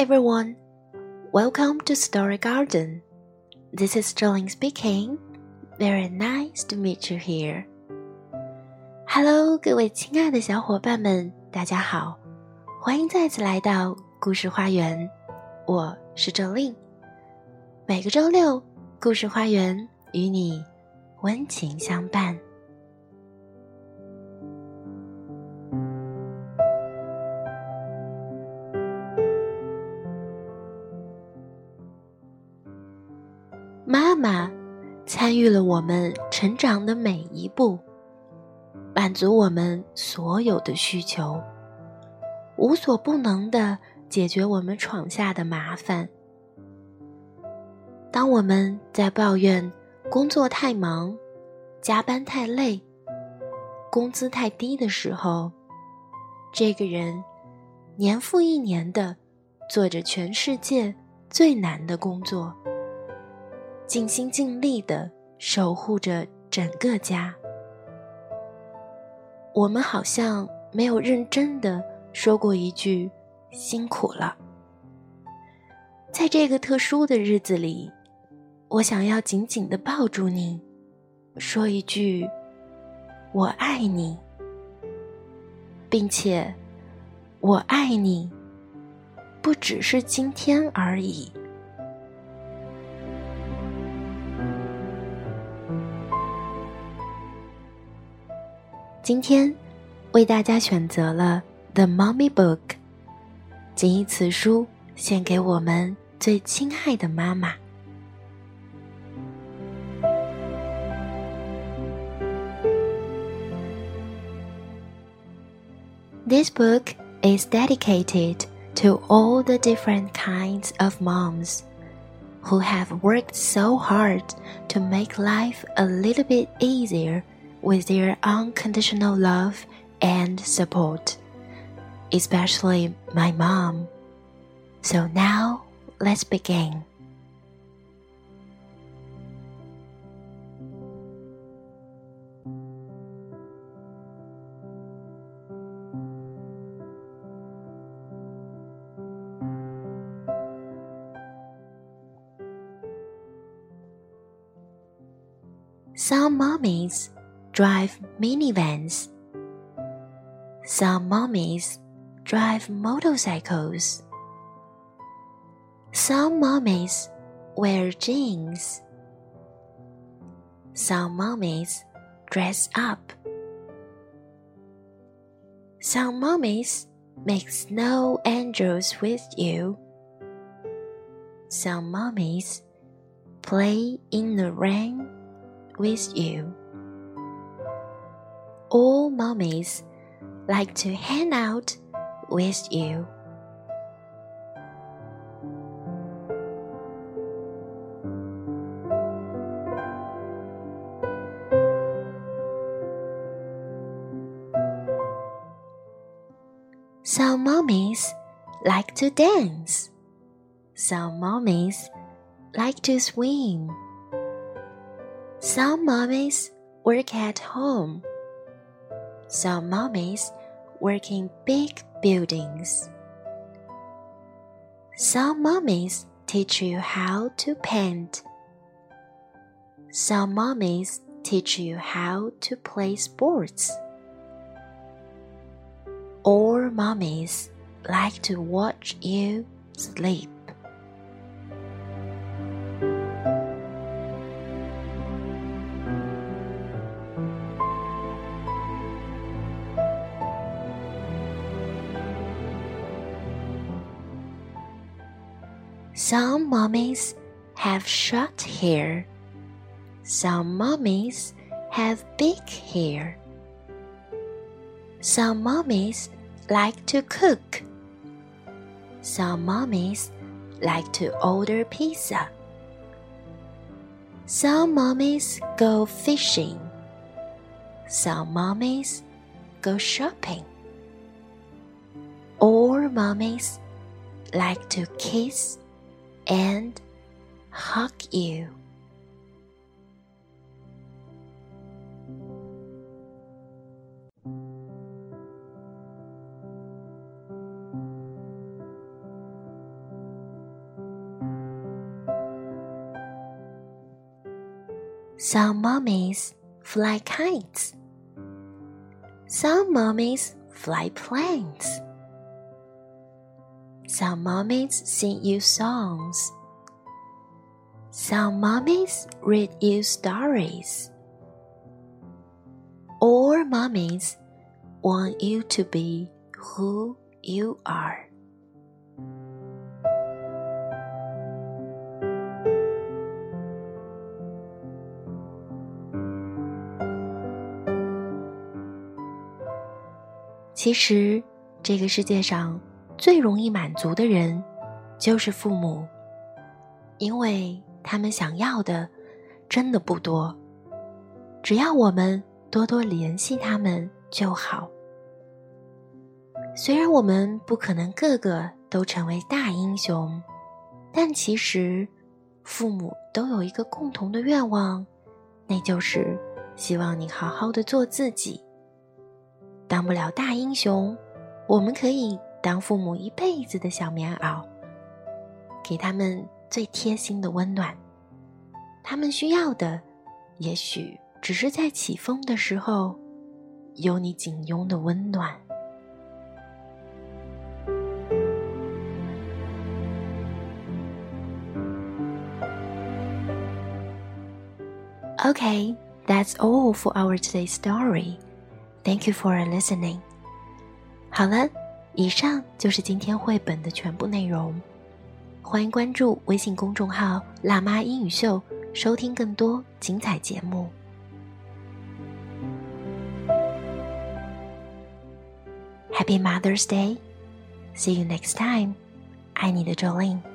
everyone. Welcome to Story Garden. This is Jolin speaking. Very nice to meet you here. Hello，各位亲爱的小伙伴们，大家好，欢迎再次来到故事花园。我是 Jolin。每个周六，故事花园与你温情相伴。妈妈参与了我们成长的每一步，满足我们所有的需求，无所不能的解决我们闯下的麻烦。当我们在抱怨工作太忙、加班太累、工资太低的时候，这个人年复一年的做着全世界最难的工作。尽心尽力的守护着整个家。我们好像没有认真的说过一句“辛苦了”。在这个特殊的日子里，我想要紧紧的抱住你，说一句“我爱你”，并且“我爱你”不只是今天而已。今天为大家选择了《The Mommy Book》，谨以此书献给我们最亲爱的妈妈。This book is dedicated to all the different kinds of moms who have worked so hard to make life a little bit easier with their unconditional love and support, especially my mom. So now let's begin. Some mommies drive minivans. Some mommies drive motorcycles. Some mommies wear jeans. Some mommies dress up. Some mommies make snow angels with you. Some mommies play in the rain with you all mummies like to hang out with you. Some mummies like to dance. Some mummies like to swim. Some mummies work at home some mummies work in big buildings. Some mummies teach you how to paint. Some mummies teach you how to play sports. All mummies like to watch you sleep. Some mummies have short hair. Some mummies have big hair. Some mummies like to cook. Some mummies like to order pizza. Some mummies go fishing. Some mummies go shopping. All mummies like to kiss and hug you. Some mummies fly kites. Some mummies fly planes. Some mummies sing you songs. Some mummies read you stories. Or mummies want you to be who you are. “其实，这个世界上 最容易满足的人，就是父母，因为他们想要的真的不多，只要我们多多联系他们就好。虽然我们不可能个个都成为大英雄，但其实父母都有一个共同的愿望，那就是希望你好好的做自己。当不了大英雄，我们可以。当父母一辈子的小棉袄，给他们最贴心的温暖。他们需要的，也许只是在起风的时候，有你紧拥的温暖。Okay, that's all for our today's story. Thank you for listening. 好了。以上就是今天绘本的全部内容，欢迎关注微信公众号“辣妈英语秀”，收听更多精彩节目。Happy Mother's Day! See you next time. 爱你的 Jolin。